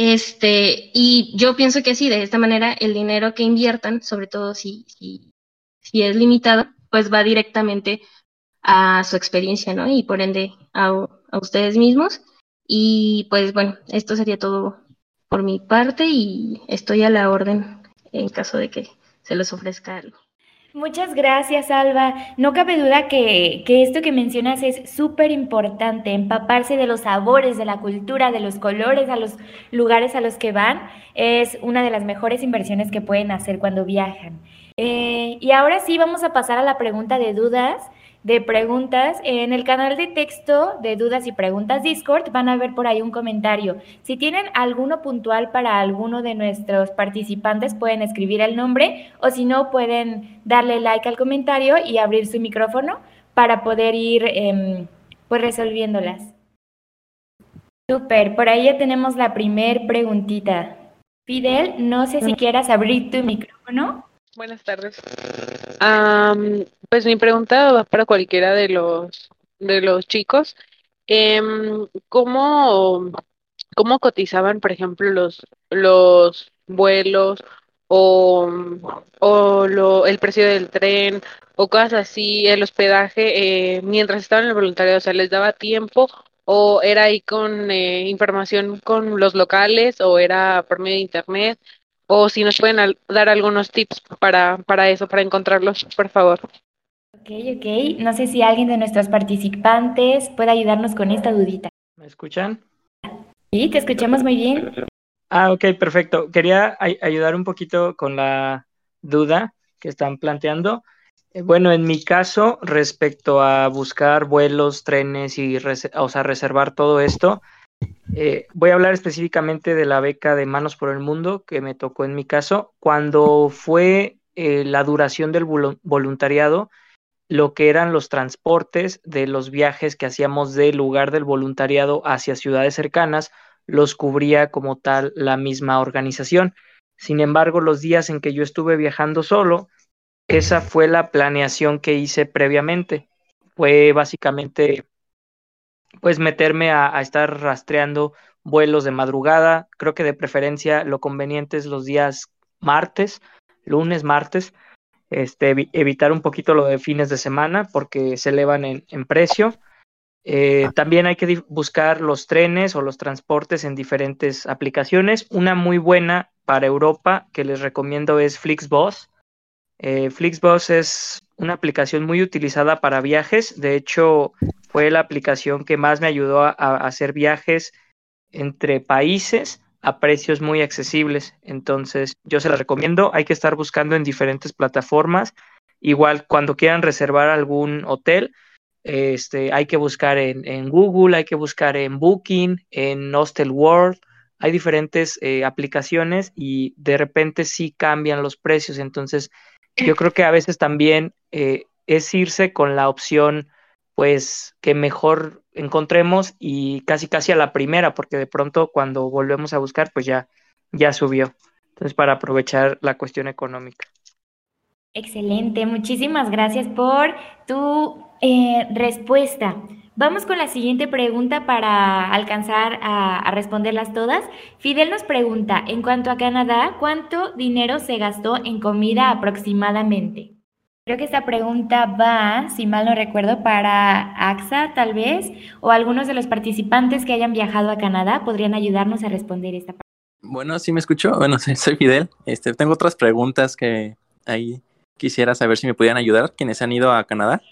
Este, y yo pienso que sí, de esta manera el dinero que inviertan, sobre todo si, si, si es limitado, pues va directamente a su experiencia, ¿no? Y por ende a, ustedes mismos. Y pues bueno, esto sería todo por mi parte y estoy a la orden en caso de que se les ofrezca algo. Muchas gracias, Alba. No cabe duda que, que esto que mencionas es súper importante, empaparse de los sabores, de la cultura, de los colores, a los lugares a los que van, es una de las mejores inversiones que pueden hacer cuando viajan. Eh, y ahora sí, vamos a pasar a la pregunta de dudas de preguntas. En el canal de texto de dudas y preguntas Discord van a ver por ahí un comentario. Si tienen alguno puntual para alguno de nuestros participantes, pueden escribir el nombre o si no, pueden darle like al comentario y abrir su micrófono para poder ir eh, pues resolviéndolas. Super, por ahí ya tenemos la primer preguntita. Fidel, no sé si quieras abrir tu micrófono. Buenas tardes. pues mi pregunta va para cualquiera de los de los chicos. Em, ¿cómo, ¿Cómo cotizaban, por ejemplo, los los vuelos o, o lo, el precio del tren o cosas así, el hospedaje eh, mientras estaban en el voluntariado? O sea, ¿les daba tiempo o era ahí con eh, información con los locales o era por medio de internet? O si nos pueden dar algunos tips para, para eso, para encontrarlos, por favor. Ok, ok. No sé si alguien de nuestros participantes puede ayudarnos con esta dudita. ¿Me escuchan? Sí, te escuchamos muy bien. Ah, ok, perfecto. Quería ayudar un poquito con la duda que están planteando. Eh, bueno, en mi caso, respecto a buscar vuelos, trenes y o sea, reservar todo esto, eh, voy a hablar específicamente de la beca de Manos por el Mundo que me tocó en mi caso. Cuando fue eh, la duración del voluntariado, lo que eran los transportes de los viajes que hacíamos del lugar del voluntariado hacia ciudades cercanas, los cubría como tal la misma organización. Sin embargo, los días en que yo estuve viajando solo, esa fue la planeación que hice previamente. Fue básicamente pues meterme a, estar rastreando vuelos de madrugada. Creo que de preferencia lo conveniente es los días martes, lunes, martes. Este, evitar un poquito lo de fines de semana porque se elevan en, precio. Eh, ah. también hay que buscar los trenes o los transportes en diferentes aplicaciones. Una muy buena para Europa que les recomiendo es Flixbus. Eh, Flixbus es una aplicación muy utilizada para viajes. De hecho, fue la aplicación que más me ayudó a, hacer viajes entre países a precios muy accesibles. Entonces, yo se la recomiendo. Hay que estar buscando en diferentes plataformas. Igual, cuando quieran reservar algún hotel, este, hay que buscar en, Google, hay que buscar en Booking, en Hostel World. Hay diferentes eh, aplicaciones y de repente sí cambian los precios. Entonces, yo creo que a veces también eh, es irse con la opción pues que mejor encontremos y casi casi a la primera, porque de pronto cuando volvemos a buscar, pues ya, ya subió. Entonces, para aprovechar la cuestión económica. Excelente, muchísimas gracias por tu eh, respuesta. Vamos con la siguiente pregunta para alcanzar a, responderlas todas. Fidel nos pregunta, en cuanto a Canadá, ¿cuánto dinero se gastó en comida aproximadamente? Creo que esta pregunta va, si mal no recuerdo, para AXA tal vez, o algunos de los participantes que hayan viajado a Canadá podrían ayudarnos a responder esta pregunta. Bueno, sí me escucho. Bueno, soy Fidel. Este, tengo otras preguntas que ahí quisiera saber si me pudieran ayudar, quienes han ido a Canadá.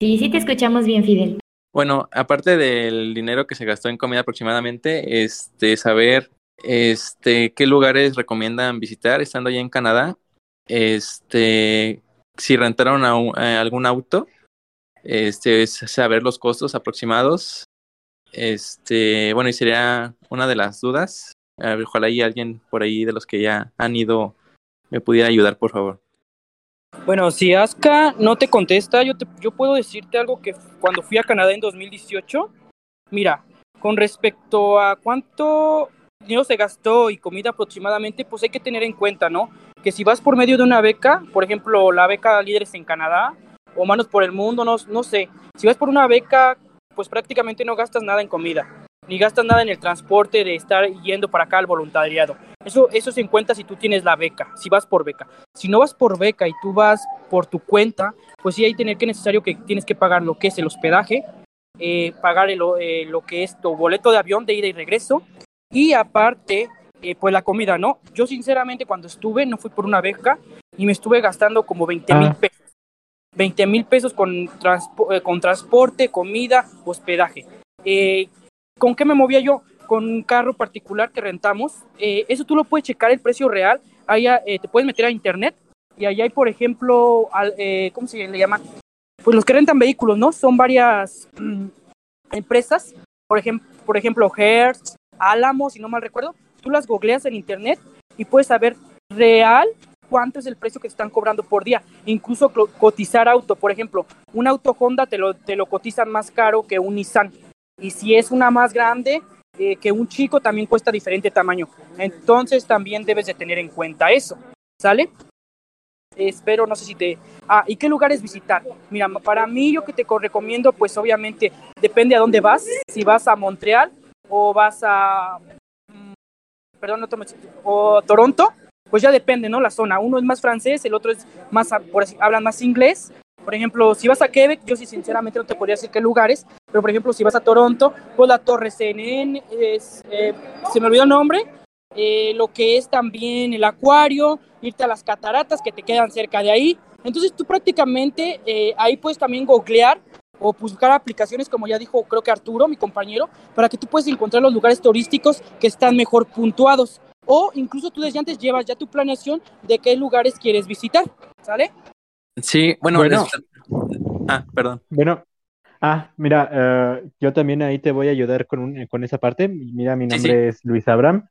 Sí, sí te escuchamos bien, Fidel. Bueno, aparte del dinero que se gastó en comida aproximadamente, este, saber este, qué lugares recomiendan visitar estando allá en Canadá, este, si rentaron a algún auto, este, saber los costos aproximados, este, bueno, y sería una de las dudas. Ojalá hay alguien por ahí de los que ya han ido me pudiera ayudar, por favor. Bueno, si Aska no te contesta, yo, te, yo puedo decirte algo que cuando fui a Canadá en 2018, mira, con respecto a cuánto dinero se gastó y comida aproximadamente, pues hay que tener en cuenta, ¿no? Que si vas por medio de una beca, por ejemplo, la beca Líderes en Canadá o Manos por el Mundo, no, no sé, si vas por una beca, pues prácticamente no gastas nada en comida, ni gastas nada en el transporte de estar yendo para acá al voluntariado. Eso, eso se encuentra si tú tienes la beca, si vas por beca. Si no vas por beca y tú vas por tu cuenta, pues sí hay tener que necesario que tienes que pagar lo que es el hospedaje, eh, pagar el, eh, lo que es tu boleto de avión de ida y regreso, y aparte, eh, pues la comida, ¿no? Yo sinceramente cuando estuve, no fui por una beca y me estuve gastando como 20 mil Ah. pesos. 20 mil pesos con, transpo- con transporte, comida, hospedaje. Eh, ¿Con qué me movía yo? Con un carro particular que rentamos. Eh, eso tú lo puedes checar el precio real. Allá eh, te puedes meter a internet y allá hay, por ejemplo, al, eh, ¿cómo se le llama? Pues los que rentan vehículos, ¿no? Son varias mm, empresas. Por, ejem por ejemplo, Hertz, Álamo, si no mal recuerdo. Tú las googleas en internet y puedes saber real cuánto es el precio que están cobrando por día. Incluso cotizar auto, por ejemplo, un auto Honda te lo, te lo cotizan más caro que un Nissan. Y si es una más grande eh, que un chico, también cuesta diferente tamaño. Entonces también debes de tener en cuenta eso. ¿Sale? Espero, no sé si te... Ah, ¿y qué lugares visitar? Mira, para mí yo que te co- recomiendo, pues obviamente depende a dónde vas. Si vas a Montreal o vas a... mm, Perdón, no tomes... O Toronto, pues ya depende, ¿no? La zona. Uno es más francés, el otro es más, por así, hablan más inglés. Por ejemplo, si vas a Quebec, yo sí sinceramente no te podría decir qué lugares, pero por ejemplo, si vas a Toronto, pues la Torre CNN, es, eh, se me olvidó el nombre, eh, lo que es también el acuario, irte a las cataratas que te quedan cerca de ahí. Entonces tú prácticamente eh, ahí puedes también googlear o buscar aplicaciones, como ya dijo creo que Arturo, mi compañero, para que tú puedas encontrar los lugares turísticos que están mejor puntuados. O incluso tú desde antes llevas ya tu planeación de qué lugares quieres visitar, ¿sale? Sí, bueno, Bueno. les- ah, perdón. Bueno, ah, mira, eh, yo también ahí te voy a ayudar con, un- con esa parte. Mira, mi Sí, nombre es Luis Abraham.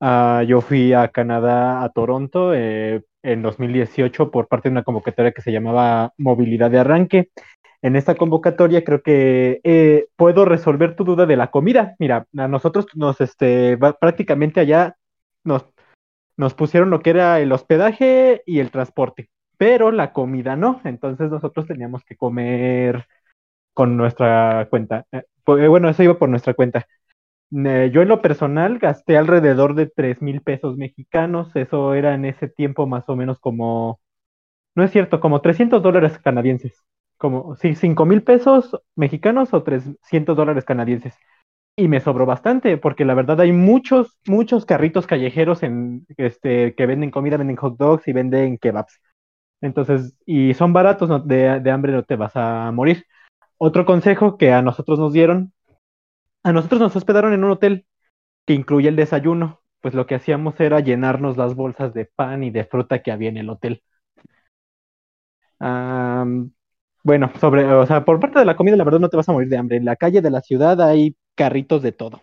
Ah, yo fui a Canadá, a Toronto, eh, en 2018 por parte de una convocatoria que se llamaba Movilidad de Arranque. En esta convocatoria creo que eh, puedo resolver tu duda de la comida. Mira, a nosotros nos, este, va- prácticamente allá nos, nos pusieron lo que era el hospedaje y el transporte, pero la comida no. Entonces nosotros teníamos que comer con nuestra cuenta. Eh, pues, bueno, eso iba por nuestra cuenta. Eh, yo en lo personal gasté alrededor de tres mil pesos mexicanos. Eso era en ese tiempo más o menos como, no es cierto, como 300 dólares canadienses. Como, sí, cinco mil pesos mexicanos o 300 dólares canadienses. Y me sobró bastante, porque la verdad hay muchos, muchos carritos callejeros en, este, que venden comida, venden hot dogs y venden kebabs. Entonces, y son baratos, de, de hambre no te vas a morir. Otro consejo que a nosotros nos dieron, a nosotros nos hospedaron en un hotel que incluye el desayuno. Pues lo que hacíamos era llenarnos las bolsas de pan y de fruta que había en el hotel. Am, bueno, sobre, o sea, por parte de la comida, la verdad no te vas a morir de hambre. En la calle de la ciudad hay carritos de todo.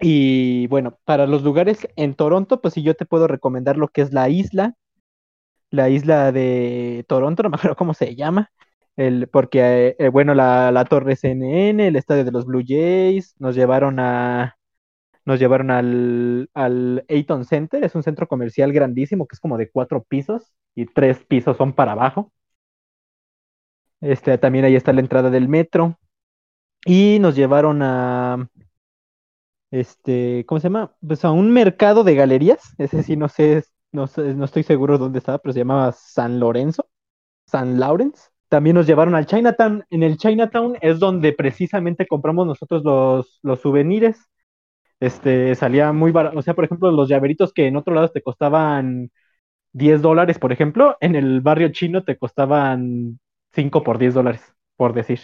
Y bueno, para los lugares en Toronto, pues sí, yo te puedo recomendar lo que es la isla, la isla de Toronto, no me acuerdo cómo se llama, el, porque, eh, bueno, la, la Torre CNN, el estadio de los Blue Jays, nos llevaron a, nos llevaron al, al Eaton Center, es un centro comercial grandísimo que es como de cuatro pisos y tres pisos son para abajo. Este, también ahí está la entrada del metro. Y nos llevaron a, este, ¿cómo se llama? Pues a un mercado de galerías. Ese sí no sé, no, no estoy seguro dónde estaba, pero se llamaba San Lorenzo, San Lawrence. También nos llevaron al Chinatown. En el Chinatown es donde precisamente compramos nosotros los, los souvenirs. Este, salía muy barato. O sea, por ejemplo, los llaveritos que en otro lado te costaban 10 dólares, por ejemplo, en el barrio chino te costaban 5 por 10 dólares, por decir.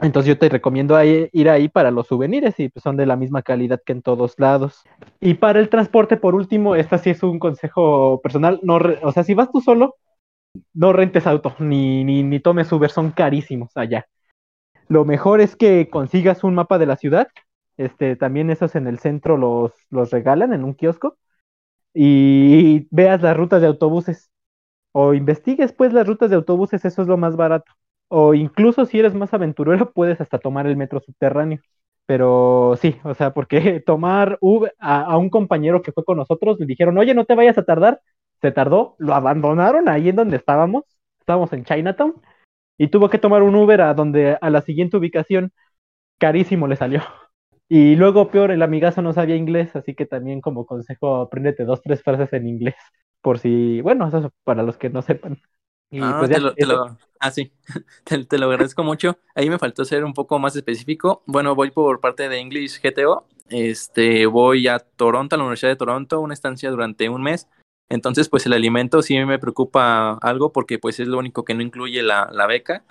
Entonces yo te recomiendo ir ahí para los souvenirs y pues son de la misma calidad que en todos lados. Y para el transporte, por último, esta sí es un consejo personal, no o sea, si vas tú solo, no rentes auto, ni, ni, ni tomes Uber, son carísimos allá. Lo mejor es que consigas un mapa de la ciudad, este, también esos en el centro los, los regalan en un kiosco, y veas las rutas de autobuses, o investigues pues las rutas de autobuses, eso es lo más barato. O incluso si eres más aventurero, puedes hasta tomar el metro subterráneo. Pero sí, o sea, porque tomar Uber a, un compañero que fue con nosotros, le dijeron, oye, no te vayas a tardar. Se tardó, lo abandonaron ahí en donde estábamos. Estábamos en Chinatown. Y tuvo que tomar un Uber a donde, a la siguiente ubicación. Carísimo le salió. Y luego, peor, el amigazo no sabía inglés, así que también como consejo, apréndete dos, tres frases en inglés. Por si, bueno, eso es para los que no sepan. Y Ah, pues te lo, te lo- ah, sí, te, te lo agradezco mucho. Ahí me faltó ser un poco más específico. Bueno, voy por parte de English GTO. Este, voy a Toronto, a la Universidad de Toronto, una estancia durante un mes. Entonces, pues el alimento sí me preocupa algo porque pues es lo único que no incluye la, la beca.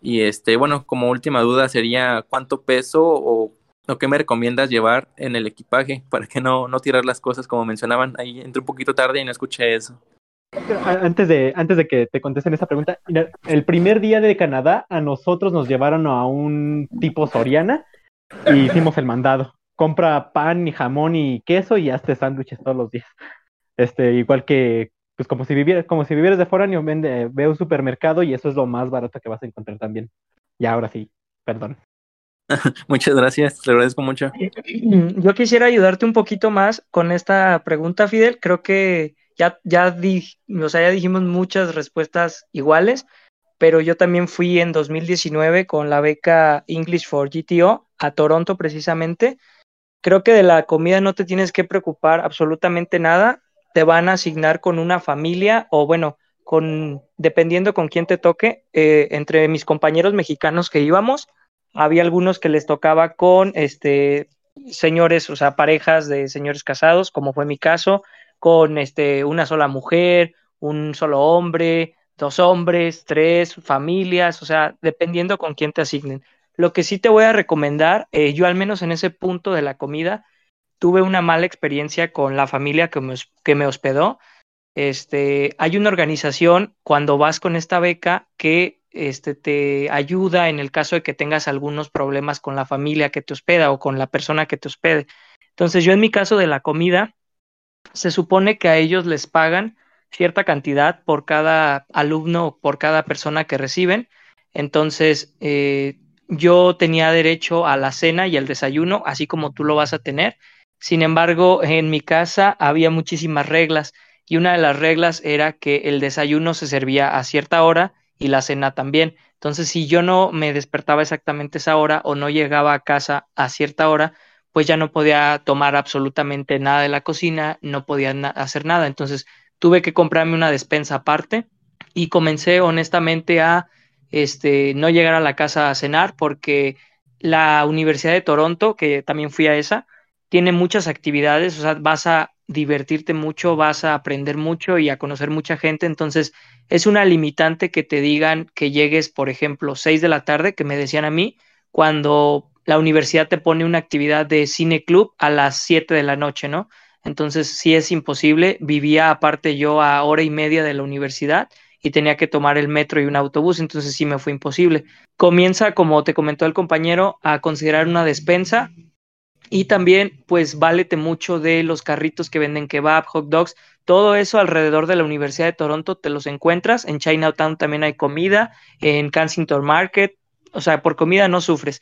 Y este, bueno, como última duda sería cuánto peso o, o qué me recomiendas llevar en el equipaje para que no, no tirar las cosas como mencionaban. Ahí entré un poquito tarde y no escuché eso. Antes de, antes de que te contesten esa pregunta, mira, el primer día de Canadá a nosotros nos llevaron a un tipo Soriana y hicimos el mandado. Compra pan y jamón y queso y hazte sándwiches todos los días. Este, igual que, pues como si vivieras, como si vivieras de foráneo, vende, ve a un supermercado y eso es lo más barato que vas a encontrar también. Y ahora sí, perdón. Muchas gracias, te agradezco mucho. Yo quisiera ayudarte un poquito más con esta pregunta, Fidel. Creo que ya, ya, di- o sea, dijimos muchas respuestas iguales, pero yo también fui en 2019 con la beca English for GTO a Toronto precisamente. Creo que de la comida no te tienes que preocupar absolutamente nada. Te van a asignar con una familia o bueno, con dependiendo con quién te toque. Eh, entre mis compañeros mexicanos que íbamos, había algunos que les tocaba con este señores, o sea, parejas de señores casados, como fue mi caso, con este una sola mujer, un solo hombre, dos hombres, tres familias, o sea, dependiendo con quién te asignen. Lo que sí te voy a recomendar, eh, yo al menos en ese punto de la comida, tuve una mala experiencia con la familia que me, que me hospedó. Este, hay una organización cuando vas con esta beca que este, te ayuda en el caso de que tengas algunos problemas con la familia que te hospeda o con la persona que te hospede. Entonces, yo en mi caso de la comida, se supone que a ellos les pagan cierta cantidad por cada alumno o por cada persona que reciben. Entonces, eh, yo tenía derecho a la cena y al desayuno, así como tú lo vas a tener. Sin embargo, en mi casa había muchísimas reglas y una de las reglas era que el desayuno se servía a cierta hora y la cena también. Entonces, si yo no me despertaba exactamente esa hora o no llegaba a casa a cierta hora, pues ya no podía tomar absolutamente nada de la cocina, no podía hacer nada. Entonces, tuve que comprarme una despensa aparte y comencé honestamente a este, no llegar a la casa a cenar porque la Universidad de Toronto, que también fui a esa, tiene muchas actividades, o sea, vas a divertirte mucho, vas a aprender mucho y a conocer mucha gente, entonces es una limitante que te digan que llegues, por ejemplo, 6 de la tarde, que me decían a mí, cuando la universidad te pone una actividad de cine club a las 7 de la noche, ¿no? Entonces sí es imposible, vivía aparte yo a hora y media de la universidad y tenía que tomar el metro y un autobús, entonces sí me fue imposible. Comienza, como te comentó el compañero, a considerar una despensa y también, pues, válete mucho de los carritos que venden kebab, hot dogs, todo eso alrededor de la Universidad de Toronto te los encuentras. En Chinatown también hay comida, en Kensington Market, o sea, por comida no sufres,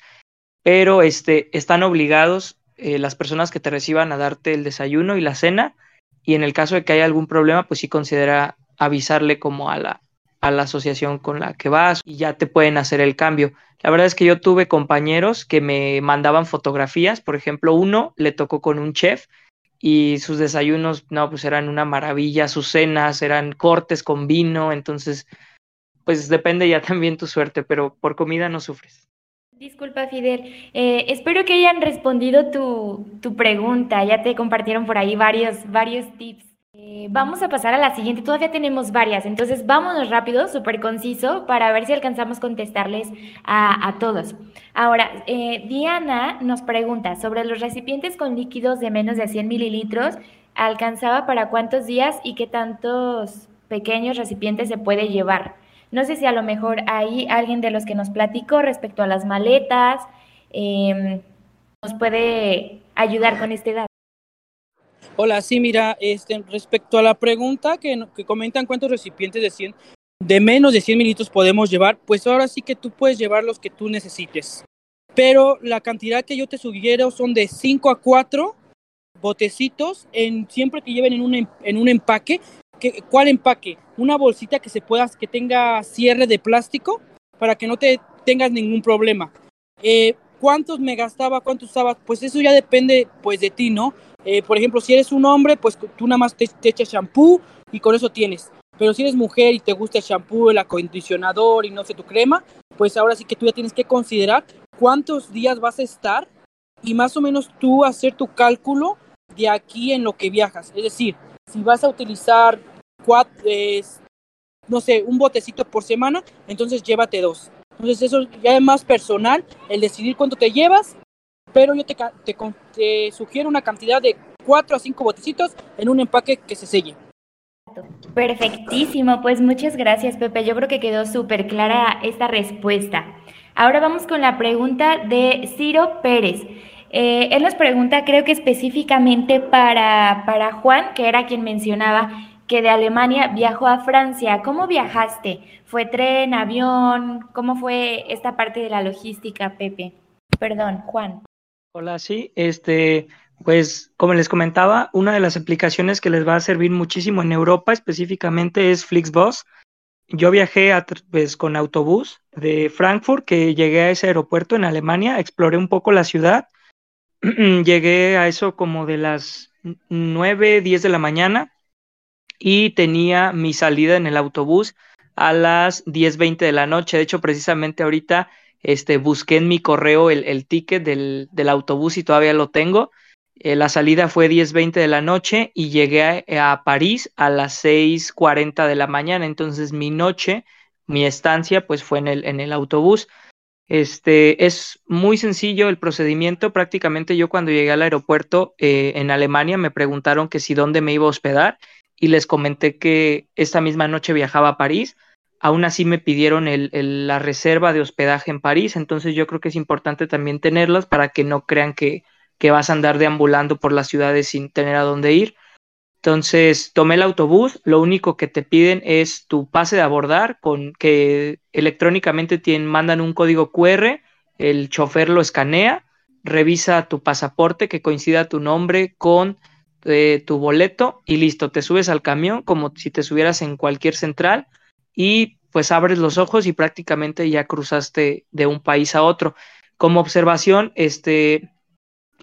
pero este, están obligados eh, las personas que te reciban a darte el desayuno y la cena, y en el caso de que haya algún problema, pues sí considera avisarle como a la, a la asociación con la que vas y ya te pueden hacer el cambio. La verdad es que yo tuve compañeros que me mandaban fotografías, por ejemplo, uno le tocó con un chef y sus desayunos, no, pues eran una maravilla, sus cenas eran cortes con vino, entonces, pues depende ya también tu suerte, pero por comida no sufres. Disculpa, Fidel. Eh, espero que hayan respondido tu, tu, pregunta. Ya te compartieron por ahí varios, varios tips. Eh, vamos a pasar a la siguiente. Todavía tenemos varias, entonces vámonos rápido, súper conciso, para ver si alcanzamos contestarles a, a todos. Ahora, eh, Diana nos pregunta sobre los recipientes con líquidos de menos de 100 mililitros. ¿Alcanzaba para cuántos días y qué tantos pequeños recipientes se puede llevar? No sé si a lo mejor hay alguien de los que nos platicó respecto a las maletas em, nos puede ayudar con este dato. Hola, sí, mira, este, respecto a la pregunta que, que comentan cuántos recipientes de 100, de menos de 100 mililitros podemos llevar, pues ahora sí que tú puedes llevar los que tú necesites. Pero la cantidad que yo te sugiero son de 5 a 4 botecitos, en, siempre que lleven en un, en un empaque. ¿Qué, ¿Cuál empaque? Una bolsita que se pueda, que tenga cierre de plástico para que no te tengas ningún problema. Eh, ¿Cuántos me gastaba? ¿Cuántos usaba? Pues eso ya depende pues de ti, ¿no? Eh, por ejemplo, si eres un hombre, pues tú nada más te, te echas shampoo y con eso tienes. Pero si eres mujer y te gusta el shampoo, el acondicionador y no sé tu crema, pues ahora sí que tú ya tienes que considerar cuántos días vas a estar y más o menos tú hacer tu cálculo de aquí en lo que viajas. Es decir, si vas a utilizar cuatro, no sé, un botecito por semana, entonces llévate dos. Entonces eso ya es más personal, el decidir cuánto te llevas, pero yo te, te, te sugiero una cantidad de cuatro a cinco botecitos en un empaque que se selle. Perfectísimo, pues muchas gracias Pepe. Yo creo que quedó súper clara esta respuesta. Ahora vamos con la pregunta de Ciro Pérez. Eh, él nos pregunta, creo que específicamente para, para Juan, que era quien mencionaba que de Alemania viajó a Francia. ¿Cómo viajaste? ¿Fue tren, avión? ¿Cómo fue esta parte de la logística, Pepe? Perdón, Juan. Hola, sí, este, pues como les comentaba, una de las aplicaciones que les va a servir muchísimo en Europa específicamente es Flixbus. Yo viajé a, pues, con autobús de Frankfurt, que llegué a ese aeropuerto en Alemania, exploré un poco la ciudad, llegué a eso como de las 9, 10 de la mañana y tenía mi salida en el autobús a las 10, 20 de la noche. De hecho, precisamente ahorita este, busqué en mi correo el, el ticket del, del autobús y todavía lo tengo eh, la salida fue 10.20 de la noche y llegué a, a, París a las 6.40 de la mañana. Entonces mi noche, mi estancia, pues fue en el, en el autobús. Este es muy sencillo el procedimiento. Prácticamente yo cuando llegué al aeropuerto eh, en Alemania me preguntaron que si dónde me iba a hospedar y les comenté que esta misma noche viajaba a París. Aún así me pidieron la reserva de hospedaje en París. Entonces yo creo que es importante también tenerlas para que no crean que, vas a andar deambulando por las ciudades sin tener a dónde ir. Entonces tomé el autobús, lo único que te piden es tu pase de abordar, con que electrónicamente mandan un código QR, el chofer lo escanea, revisa tu pasaporte que coincida tu nombre con eh, tu boleto y listo, te subes al camión como si te subieras en cualquier central y pues abres los ojos y prácticamente ya cruzaste de un país a otro. Como observación, este,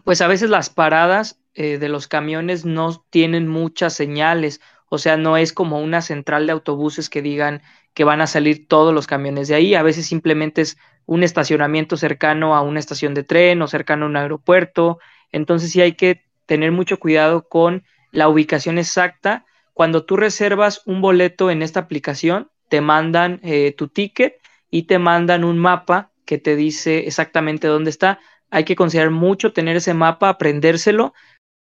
pues a veces las paradas eh, de los camiones no tienen muchas señales, o sea, no es como una central de autobuses que digan que van a salir todos los camiones de ahí, a veces simplemente es un estacionamiento cercano a una estación de tren o cercano a un aeropuerto, entonces sí hay que tener mucho cuidado con la ubicación exacta. Cuando tú reservas un boleto en esta aplicación, te mandan eh, tu ticket y te mandan un mapa que te dice exactamente dónde está hay que considerar mucho tener ese mapa, aprendérselo,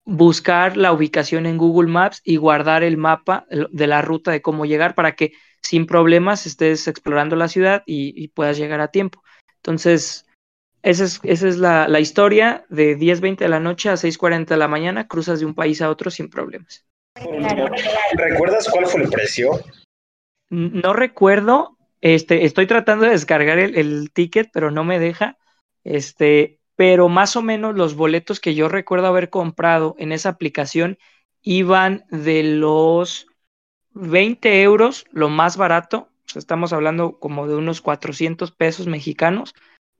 buscar la ubicación en Google Maps y guardar el mapa de la ruta de cómo llegar para que sin problemas estés explorando la ciudad y, y puedas llegar a tiempo. Entonces, esa es, esa es la, la, historia de 10.20 de la noche a 6.40 de la mañana, cruzas de un país a otro sin problemas. ¿Recuerdas cuál fue el precio? No recuerdo, este, estoy tratando de descargar el, el ticket, pero no me deja. Este, pero más o menos los boletos que yo recuerdo haber comprado en esa aplicación iban de los 20 euros, lo más barato, estamos hablando como de unos 400 pesos mexicanos,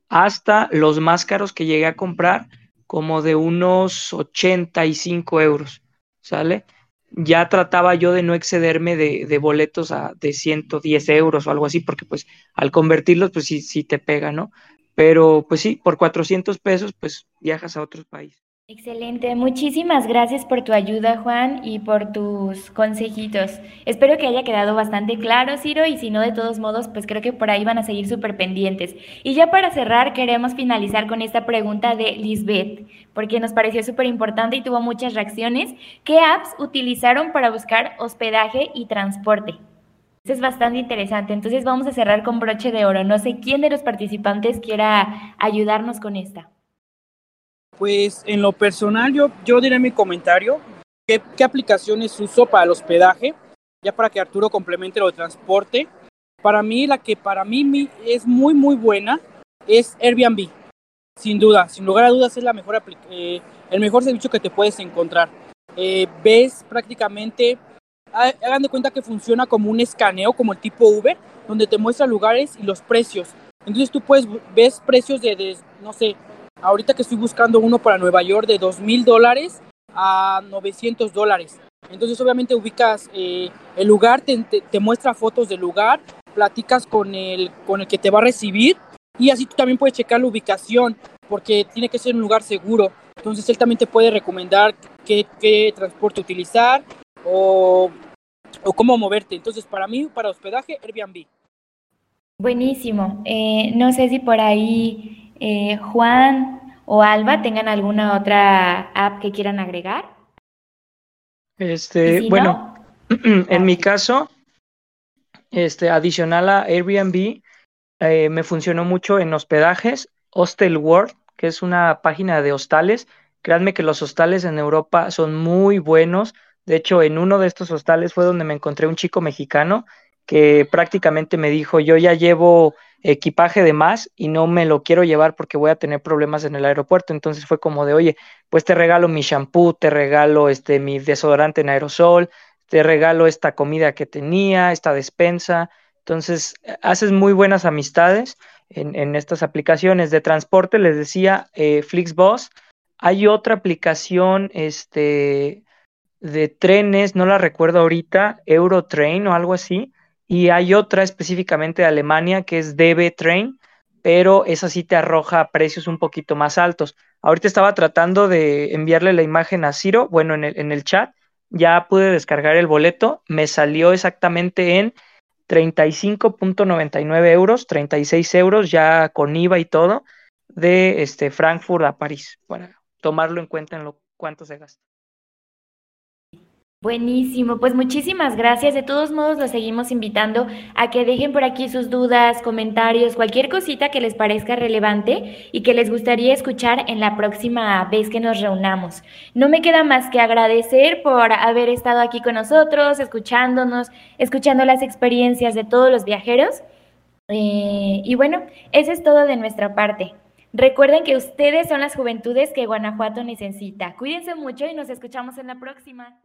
hasta los más caros que llegué a comprar, como de unos 85 euros, ¿sale? Ya trataba yo de no excederme de, boletos a, de 110 euros o algo así, porque pues al convertirlos, pues sí, sí te pega, ¿no? Pero pues sí, por 400 pesos, pues viajas a otros países. Excelente, muchísimas gracias por tu ayuda Juan y por tus consejitos. Espero que haya quedado bastante claro Ciro y si no de todos modos pues creo que por ahí van a seguir súper pendientes. Y ya para cerrar queremos finalizar con esta pregunta de Lisbeth porque nos pareció súper importante y tuvo muchas reacciones. ¿Qué apps utilizaron para buscar hospedaje y transporte? Eso es bastante interesante, entonces vamos a cerrar con broche de oro. No sé quién de los participantes quiera ayudarnos con esta. Pues en lo personal yo, yo diré mi comentario, ¿qué, qué aplicaciones uso para el hospedaje, ya para que Arturo complemente lo de transporte. Para mí la que para mí es muy muy buena es Airbnb, sin duda, sin lugar a dudas es la mejor eh, el mejor servicio que te puedes encontrar. Eh, ves prácticamente, hagan de cuenta que funciona como un escaneo, como el tipo Uber, donde te muestra lugares y los precios. Entonces tú puedes, ves precios de, de no sé, Ahorita que estoy buscando uno para Nueva York de dos mil dólares a 900 dólares. Entonces obviamente ubicas eh, el lugar, te, te, muestra fotos del lugar, platicas con el, con el que te va a recibir y así tú también puedes checar la ubicación porque tiene que ser un lugar seguro. Entonces él también te puede recomendar qué, qué transporte utilizar o, o, cómo moverte. Entonces para mí, para hospedaje, Airbnb. Buenísimo. Eh, no sé si por ahí eh, Juan o Alba tengan alguna otra app que quieran agregar. Este, bueno, en mi caso, este, adicional a Airbnb, eh, me funcionó mucho en hospedajes, Hostel World, que es una página de hostales. Créanme que los hostales en Europa son muy buenos. De hecho, en uno de estos hostales fue donde me encontré un chico mexicano que prácticamente me dijo, yo ya llevo equipaje de más y no me lo quiero llevar porque voy a tener problemas en el aeropuerto. Entonces fue como de, oye, pues te regalo mi shampoo, te regalo este mi desodorante en aerosol, te regalo esta comida que tenía, esta despensa. Entonces, haces muy buenas amistades en, en estas aplicaciones de transporte. Les decía, eh, Flixbus. Hay otra aplicación este, de trenes, no la recuerdo ahorita, Eurotrain o algo así, y hay otra específicamente de Alemania que es DB Train, pero esa sí te arroja precios un poquito más altos. Ahorita estaba tratando de enviarle la imagen a Ciro, bueno, en el, chat, ya pude descargar el boleto, me salió exactamente en 35.99 euros, 36 euros ya con IVA y todo, de este Frankfurt a París, para tomarlo en cuenta en lo cuánto se gasta. Buenísimo, pues muchísimas gracias. De todos modos, los seguimos invitando a que dejen por aquí sus dudas, comentarios, cualquier cosita que les parezca relevante y que les gustaría escuchar en la próxima vez que nos reunamos. No me queda más que agradecer por haber estado aquí con nosotros, escuchándonos, escuchando las experiencias de todos los viajeros. Eh, y bueno, eso es todo de nuestra parte. Recuerden que ustedes son las juventudes que Guanajuato necesita. Cuídense mucho y nos escuchamos en la próxima.